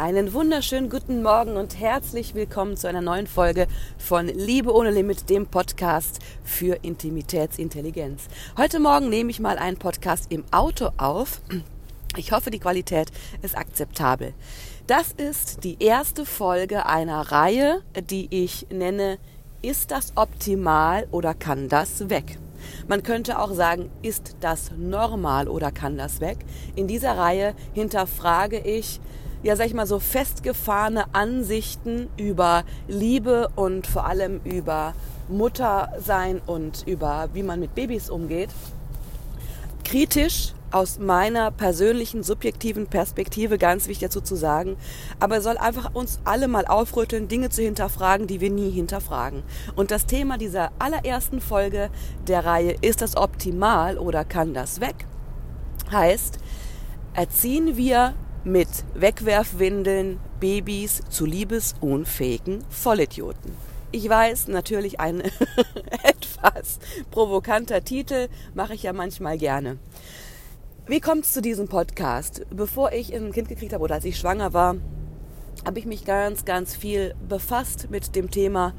Einen wunderschönen guten Morgen und herzlich willkommen zu einer neuen Folge von Liebe ohne Limit, dem Podcast für Intimitätsintelligenz. Heute Morgen nehme ich mal einen Podcast im Auto auf. Ich hoffe, die Qualität ist akzeptabel. Das ist die erste Folge einer Reihe, die ich nenne Ist das optimal oder kann das weg? Man könnte auch sagen, ist das normal oder kann das weg? In dieser Reihe hinterfrage ich, ja, sag ich mal, so festgefahrene Ansichten über Liebe und vor allem über Muttersein und über wie man mit Babys umgeht. Kritisch aus meiner persönlichen subjektiven Perspektive ganz wichtig dazu zu sagen, aber soll einfach uns alle mal aufrütteln, Dinge zu hinterfragen, die wir nie hinterfragen. Und das Thema dieser allerersten Folge der Reihe ist das optimal oder kann das weg? Heißt, erziehen wir mit Wegwerfwindeln Babys zu liebesunfähigen Vollidioten. Ich weiß, natürlich ein etwas provokanter Titel, mache ich ja manchmal gerne. Wie kommt es zu diesem Podcast? Bevor ich ein Kind gekriegt habe oder als ich schwanger war, habe ich mich ganz, ganz viel befasst mit dem Thema,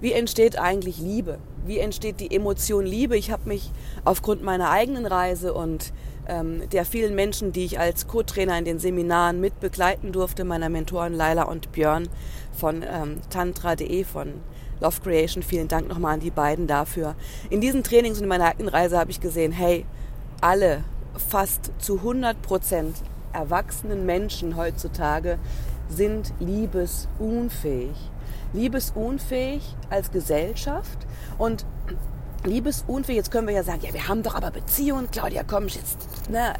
wie entsteht eigentlich Liebe? Wie entsteht die Emotion Liebe? Ich habe mich aufgrund meiner eigenen Reise und der vielen Menschen, die ich als Co-Trainer in den Seminaren mit begleiten durfte, meiner Mentoren Laila und Björn von ähm, tantra.de, von Love Creation. Vielen Dank nochmal an die beiden dafür. In diesen Trainings und in meiner eigenen Reise habe ich gesehen, hey, alle fast zu 100 Prozent erwachsenen Menschen heutzutage sind liebesunfähig. Liebesunfähig als Gesellschaft und Liebesunfähig, jetzt können wir ja sagen, ja, wir haben doch aber Beziehungen, Claudia, komm, jetzt, ne,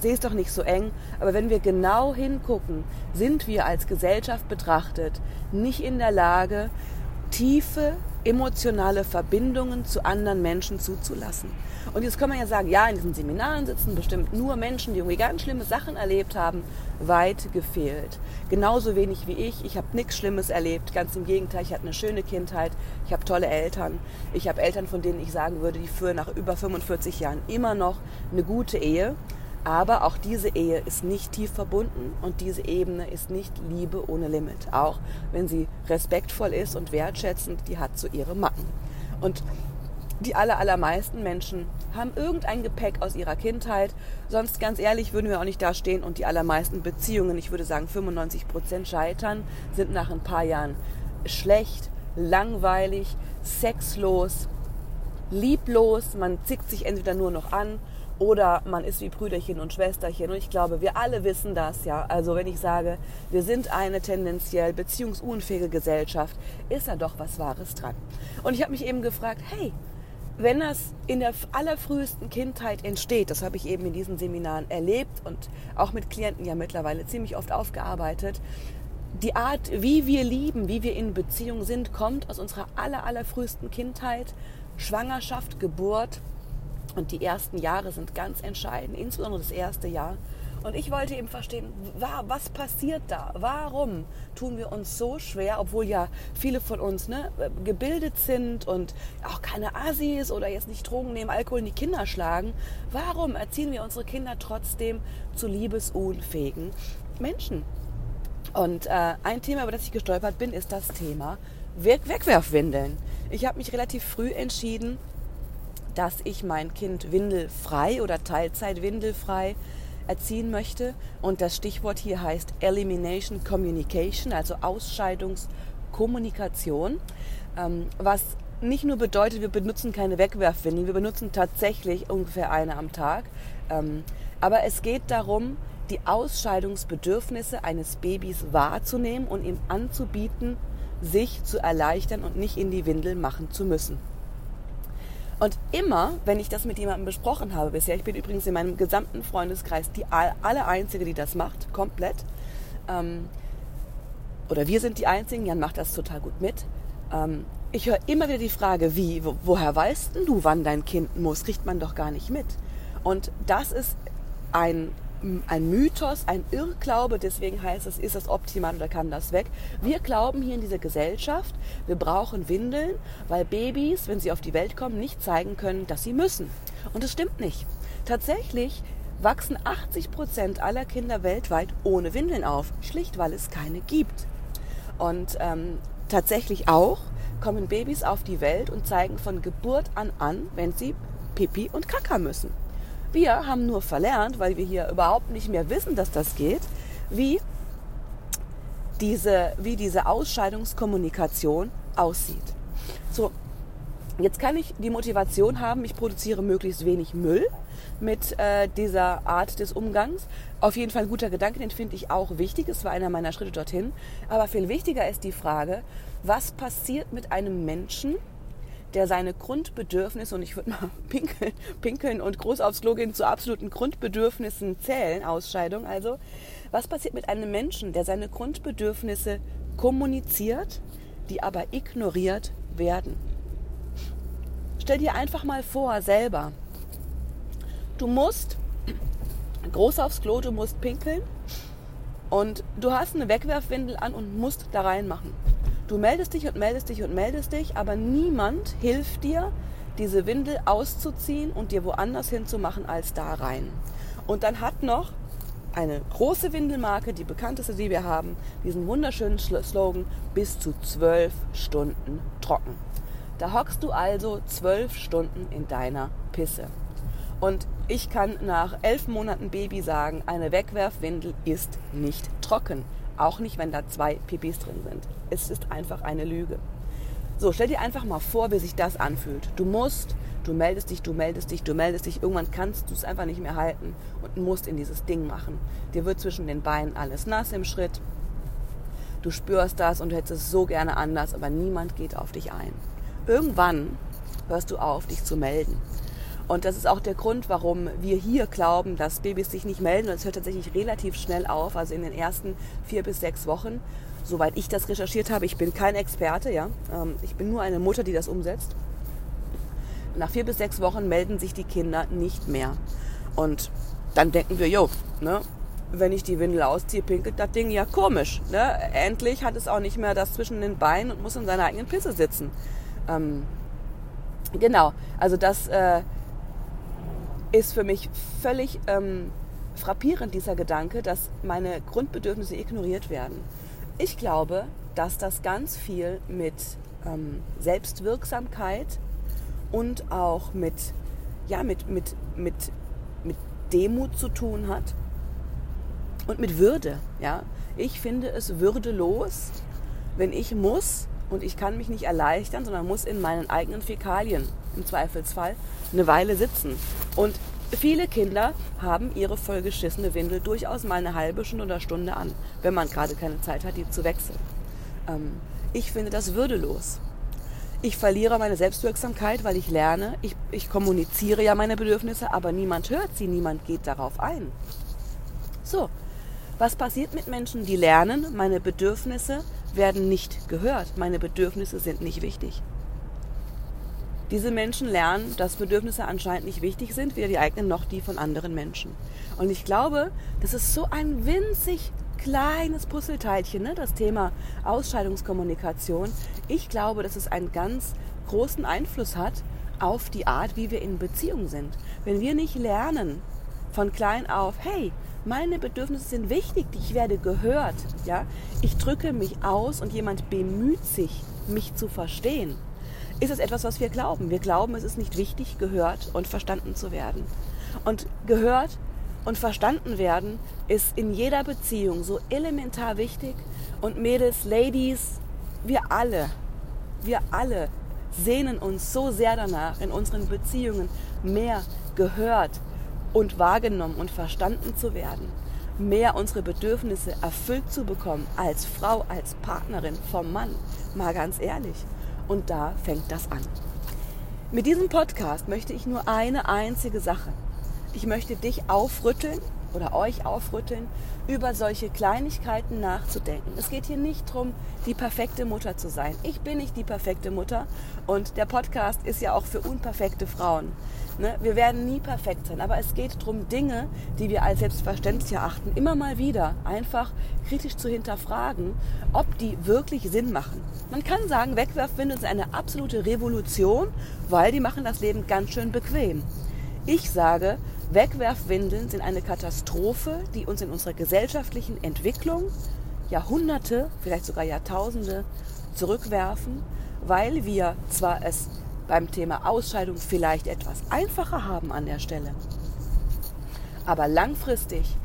sehe es doch nicht so eng. Aber wenn wir genau hingucken, sind wir als Gesellschaft betrachtet nicht in der Lage, tiefe emotionale Verbindungen zu anderen Menschen zuzulassen. Und jetzt kann man ja sagen, ja, in diesen Seminaren sitzen bestimmt nur Menschen, die irgendwie ganz schlimme Sachen erlebt haben, weit gefehlt. Genauso wenig wie ich. Ich habe nichts Schlimmes erlebt. Ganz im Gegenteil, ich hatte eine schöne Kindheit. Ich habe tolle Eltern. Ich habe Eltern, von denen ich sagen würde, die führen nach über 45 Jahren immer noch eine gute Ehe. Aber auch diese Ehe ist nicht tief verbunden und diese Ebene ist nicht Liebe ohne Limit. Auch wenn sie respektvoll ist und wertschätzend, die hat so ihre Macken. Und die aller, allermeisten Menschen haben irgendein Gepäck aus ihrer Kindheit. Sonst ganz ehrlich würden wir auch nicht da stehen und die allermeisten Beziehungen, ich würde sagen 95 Prozent scheitern, sind nach ein paar Jahren schlecht, langweilig, sexlos, lieblos. Man zickt sich entweder nur noch an oder man ist wie Brüderchen und Schwesterchen. Und ich glaube, wir alle wissen das, ja. Also wenn ich sage, wir sind eine tendenziell beziehungsunfähige Gesellschaft, ist da doch was Wahres dran. Und ich habe mich eben gefragt, hey, wenn das in der allerfrühesten Kindheit entsteht, das habe ich eben in diesen Seminaren erlebt und auch mit Klienten ja mittlerweile ziemlich oft aufgearbeitet, die Art, wie wir lieben, wie wir in Beziehung sind, kommt aus unserer aller, allerfrühesten Kindheit, Schwangerschaft, Geburt, und die ersten Jahre sind ganz entscheidend, insbesondere das erste Jahr. Und ich wollte eben verstehen, was passiert da? Warum tun wir uns so schwer, obwohl ja viele von uns ne, gebildet sind und auch keine Assis oder jetzt nicht Drogen nehmen, Alkohol in die Kinder schlagen? Warum erziehen wir unsere Kinder trotzdem zu liebesunfähigen Menschen? Und äh, ein Thema, über das ich gestolpert bin, ist das Thema Wegwerfwindeln. Ich habe mich relativ früh entschieden, dass ich mein Kind windelfrei oder Teilzeit-windelfrei erziehen möchte. Und das Stichwort hier heißt Elimination Communication, also Ausscheidungskommunikation, ähm, was nicht nur bedeutet, wir benutzen keine Wegwerfwindeln, wir benutzen tatsächlich ungefähr eine am Tag. Ähm, aber es geht darum, die Ausscheidungsbedürfnisse eines Babys wahrzunehmen und ihm anzubieten, sich zu erleichtern und nicht in die Windel machen zu müssen. Und immer, wenn ich das mit jemandem besprochen habe bisher, ich bin übrigens in meinem gesamten Freundeskreis die alle Einzige, die das macht, komplett. Ähm, oder wir sind die Einzigen, Jan macht das total gut mit. Ähm, ich höre immer wieder die Frage, wie, wo, woher weißt du, wann dein Kind muss? Kriegt man doch gar nicht mit. Und das ist ein ein Mythos, ein Irrglaube, deswegen heißt es, ist das optimal oder kann das weg. Wir glauben hier in dieser Gesellschaft, wir brauchen Windeln, weil Babys, wenn sie auf die Welt kommen, nicht zeigen können, dass sie müssen. Und das stimmt nicht. Tatsächlich wachsen 80 Prozent aller Kinder weltweit ohne Windeln auf, schlicht weil es keine gibt. Und ähm, tatsächlich auch kommen Babys auf die Welt und zeigen von Geburt an an, wenn sie Pipi und Kaka müssen. Wir haben nur verlernt, weil wir hier überhaupt nicht mehr wissen, dass das geht, wie diese, wie diese Ausscheidungskommunikation aussieht. So, jetzt kann ich die Motivation haben, ich produziere möglichst wenig Müll mit äh, dieser Art des Umgangs. Auf jeden Fall ein guter Gedanke, den finde ich auch wichtig. Es war einer meiner Schritte dorthin. Aber viel wichtiger ist die Frage, was passiert mit einem Menschen, der seine Grundbedürfnisse, und ich würde mal pinkeln, pinkeln und groß aufs Klo gehen, zu absoluten Grundbedürfnissen zählen, Ausscheidung also. Was passiert mit einem Menschen, der seine Grundbedürfnisse kommuniziert, die aber ignoriert werden? Stell dir einfach mal vor, selber. Du musst groß aufs Klo, du musst pinkeln und du hast eine Wegwerfwindel an und musst da reinmachen. Du meldest dich und meldest dich und meldest dich, aber niemand hilft dir, diese Windel auszuziehen und dir woanders hinzumachen als da rein. Und dann hat noch eine große Windelmarke, die bekannteste, die wir haben, diesen wunderschönen Slogan, bis zu zwölf Stunden trocken. Da hockst du also zwölf Stunden in deiner Pisse. Und ich kann nach elf Monaten Baby sagen, eine Wegwerfwindel ist nicht trocken. Auch nicht, wenn da zwei Pipis drin sind. Es ist einfach eine Lüge. So, stell dir einfach mal vor, wie sich das anfühlt. Du musst, du meldest dich, du meldest dich, du meldest dich. Irgendwann kannst du es einfach nicht mehr halten und musst in dieses Ding machen. Dir wird zwischen den Beinen alles nass im Schritt. Du spürst das und du hättest es so gerne anders, aber niemand geht auf dich ein. Irgendwann hörst du auf, dich zu melden. Und das ist auch der Grund, warum wir hier glauben, dass Babys sich nicht melden. Und es hört tatsächlich relativ schnell auf, also in den ersten vier bis sechs Wochen. Soweit ich das recherchiert habe, ich bin kein Experte, ja. Ähm, ich bin nur eine Mutter, die das umsetzt. Nach vier bis sechs Wochen melden sich die Kinder nicht mehr. Und dann denken wir, jo, ne, wenn ich die Windel ausziehe, pinkelt das Ding ja komisch. Ne? Endlich hat es auch nicht mehr das zwischen den Beinen und muss in seiner eigenen Pisse sitzen. Ähm, genau, also das, äh, ist für mich völlig ähm, frappierend, dieser Gedanke, dass meine Grundbedürfnisse ignoriert werden. Ich glaube, dass das ganz viel mit ähm, Selbstwirksamkeit und auch mit, ja, mit, mit, mit, mit Demut zu tun hat und mit Würde. Ja? Ich finde es würdelos, wenn ich muss und ich kann mich nicht erleichtern, sondern muss in meinen eigenen Fäkalien im Zweifelsfall eine Weile sitzen. Und viele Kinder haben ihre vollgeschissene Windel durchaus mal eine halbe Stunde oder Stunde an, wenn man gerade keine Zeit hat, die zu wechseln. Ähm, ich finde das würdelos. Ich verliere meine Selbstwirksamkeit, weil ich lerne, ich, ich kommuniziere ja meine Bedürfnisse, aber niemand hört sie, niemand geht darauf ein. So, was passiert mit Menschen, die lernen, meine Bedürfnisse werden nicht gehört, meine Bedürfnisse sind nicht wichtig? Diese Menschen lernen, dass Bedürfnisse anscheinend nicht wichtig sind, weder die eigenen noch die von anderen Menschen. Und ich glaube, das ist so ein winzig kleines Puzzleteilchen, ne? das Thema Ausscheidungskommunikation. Ich glaube, dass es einen ganz großen Einfluss hat auf die Art, wie wir in Beziehung sind. Wenn wir nicht lernen von klein auf, hey, meine Bedürfnisse sind wichtig, ich werde gehört, ja, ich drücke mich aus und jemand bemüht sich, mich zu verstehen ist es etwas, was wir glauben. Wir glauben, es ist nicht wichtig, gehört und verstanden zu werden. Und gehört und verstanden werden ist in jeder Beziehung so elementar wichtig. Und Mädels, Ladies, wir alle, wir alle sehnen uns so sehr danach, in unseren Beziehungen mehr gehört und wahrgenommen und verstanden zu werden, mehr unsere Bedürfnisse erfüllt zu bekommen als Frau, als Partnerin vom Mann. Mal ganz ehrlich. Und da fängt das an. Mit diesem Podcast möchte ich nur eine einzige Sache. Ich möchte dich aufrütteln oder euch aufrütteln, über solche Kleinigkeiten nachzudenken. Es geht hier nicht darum, die perfekte Mutter zu sein. Ich bin nicht die perfekte Mutter und der Podcast ist ja auch für unperfekte Frauen. Ne? Wir werden nie perfekt sein, aber es geht darum, Dinge, die wir als selbstverständlich erachten, immer mal wieder einfach kritisch zu hinterfragen, ob die wirklich Sinn machen. Man kann sagen, Wegwerfwindeln sind eine absolute Revolution, weil die machen das Leben ganz schön bequem. Ich sage, Wegwerfwindeln sind eine Katastrophe, die uns in unserer gesellschaftlichen Entwicklung Jahrhunderte, vielleicht sogar Jahrtausende zurückwerfen, weil wir zwar es beim Thema Ausscheidung vielleicht etwas einfacher haben an der Stelle, aber langfristig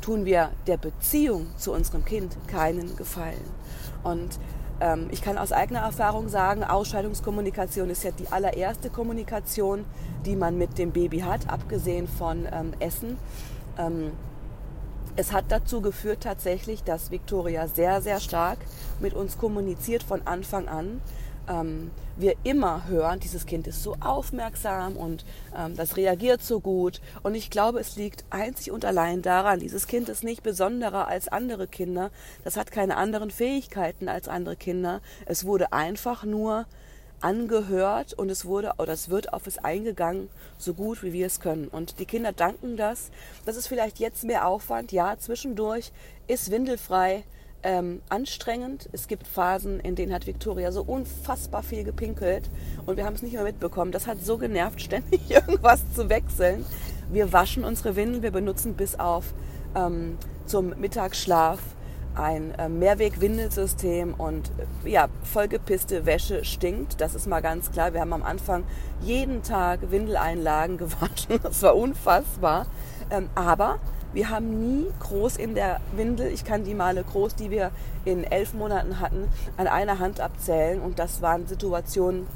tun wir der Beziehung zu unserem Kind keinen Gefallen. Und ähm, ich kann aus eigener Erfahrung sagen, Ausscheidungskommunikation ist ja die allererste Kommunikation, die man mit dem Baby hat, abgesehen von ähm, Essen. Ähm, es hat dazu geführt tatsächlich, dass Victoria sehr, sehr stark mit uns kommuniziert von Anfang an ähm, wir immer hören, dieses Kind ist so aufmerksam und ähm, das reagiert so gut. Und ich glaube, es liegt einzig und allein daran, dieses Kind ist nicht besonderer als andere Kinder. Das hat keine anderen Fähigkeiten als andere Kinder. Es wurde einfach nur angehört und es wurde oder es wird auf es eingegangen, so gut wie wir es können. Und die Kinder danken das. Das ist vielleicht jetzt mehr Aufwand. Ja, zwischendurch ist windelfrei ähm, anstrengend. Es gibt Phasen, in denen hat Victoria so unfassbar viel gepinkelt und wir haben es nicht mehr mitbekommen. Das hat so genervt, ständig irgendwas zu wechseln. Wir waschen unsere Windeln, wir benutzen bis auf ähm, zum Mittagsschlaf ein äh, Mehrweg-Windelsystem und äh, ja, vollgepisste Wäsche stinkt. Das ist mal ganz klar. Wir haben am Anfang jeden Tag Windeleinlagen gewaschen. Das war unfassbar. Ähm, aber wir haben nie groß in der Windel, ich kann die Male groß, die wir in elf Monaten hatten, an einer Hand abzählen. Und das waren Situationen,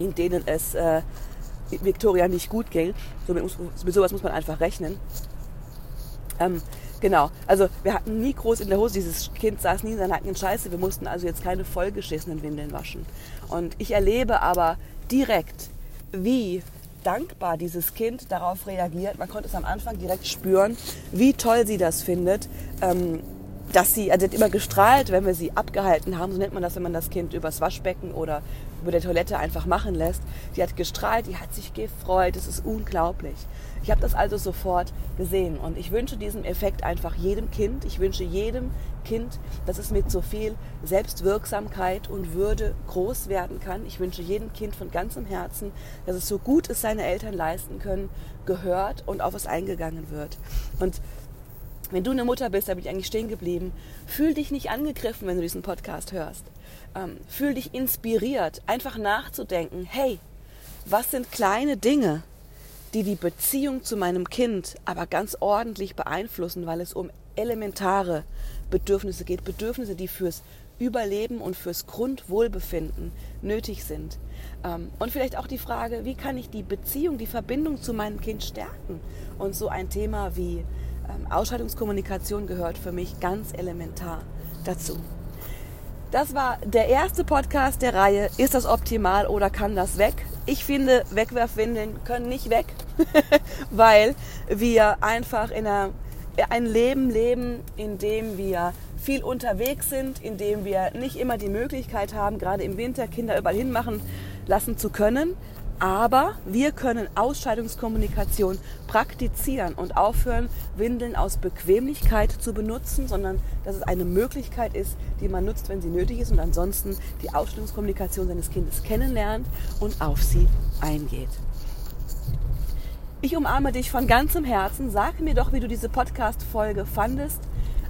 in denen es äh, Victoria nicht gut ging. So mit, mit sowas muss man einfach rechnen. Ähm, genau, also wir hatten nie groß in der Hose, dieses Kind saß nie in seiner eigenen Scheiße. Wir mussten also jetzt keine vollgeschissenen Windeln waschen. Und ich erlebe aber direkt, wie dankbar dieses Kind darauf reagiert. Man konnte es am Anfang direkt spüren, wie toll sie das findet. Ähm, dass sie, also sie hat immer gestrahlt, wenn wir sie abgehalten haben, so nennt man das, wenn man das Kind übers Waschbecken oder über der Toilette einfach machen lässt. Die hat gestrahlt, die hat sich gefreut, das ist unglaublich. Ich habe das also sofort gesehen und ich wünsche diesen Effekt einfach jedem Kind. Ich wünsche jedem Kind, dass es mit so viel Selbstwirksamkeit und Würde groß werden kann. Ich wünsche jedem Kind von ganzem Herzen, dass es so gut es seine Eltern leisten können, gehört und auf es eingegangen wird. Und wenn du eine Mutter bist, da bin ich eigentlich stehen geblieben, fühl dich nicht angegriffen, wenn du diesen Podcast hörst. Ähm, fühl dich inspiriert, einfach nachzudenken, hey, was sind kleine Dinge, die die Beziehung zu meinem Kind aber ganz ordentlich beeinflussen, weil es um elementare Bedürfnisse geht, Bedürfnisse, die fürs Überleben und fürs Grundwohlbefinden nötig sind. Ähm, und vielleicht auch die Frage, wie kann ich die Beziehung, die Verbindung zu meinem Kind stärken? Und so ein Thema wie ähm, Ausscheidungskommunikation gehört für mich ganz elementar dazu. Das war der erste Podcast der Reihe. Ist das optimal oder kann das weg? Ich finde, Wegwerfwindeln können nicht weg, weil wir einfach in einer, ein Leben leben, in dem wir viel unterwegs sind, in dem wir nicht immer die Möglichkeit haben, gerade im Winter Kinder überall hinmachen lassen zu können. Aber wir können Ausscheidungskommunikation praktizieren und aufhören, Windeln aus Bequemlichkeit zu benutzen, sondern dass es eine Möglichkeit ist, die man nutzt, wenn sie nötig ist und ansonsten die Ausscheidungskommunikation seines Kindes kennenlernt und auf sie eingeht. Ich umarme dich von ganzem Herzen. Sag mir doch, wie du diese Podcast-Folge fandest.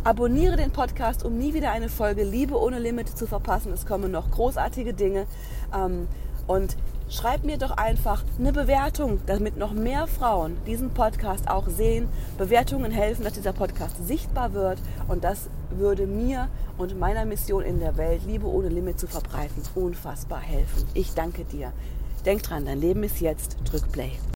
Abonniere den Podcast, um nie wieder eine Folge Liebe ohne Limit zu verpassen. Es kommen noch großartige Dinge. Ähm, und schreib mir doch einfach eine Bewertung, damit noch mehr Frauen diesen Podcast auch sehen. Bewertungen helfen, dass dieser Podcast sichtbar wird und das würde mir und meiner Mission in der Welt, Liebe ohne Limit zu verbreiten, unfassbar helfen. Ich danke dir. Denk dran, dein Leben ist jetzt. Drück Play.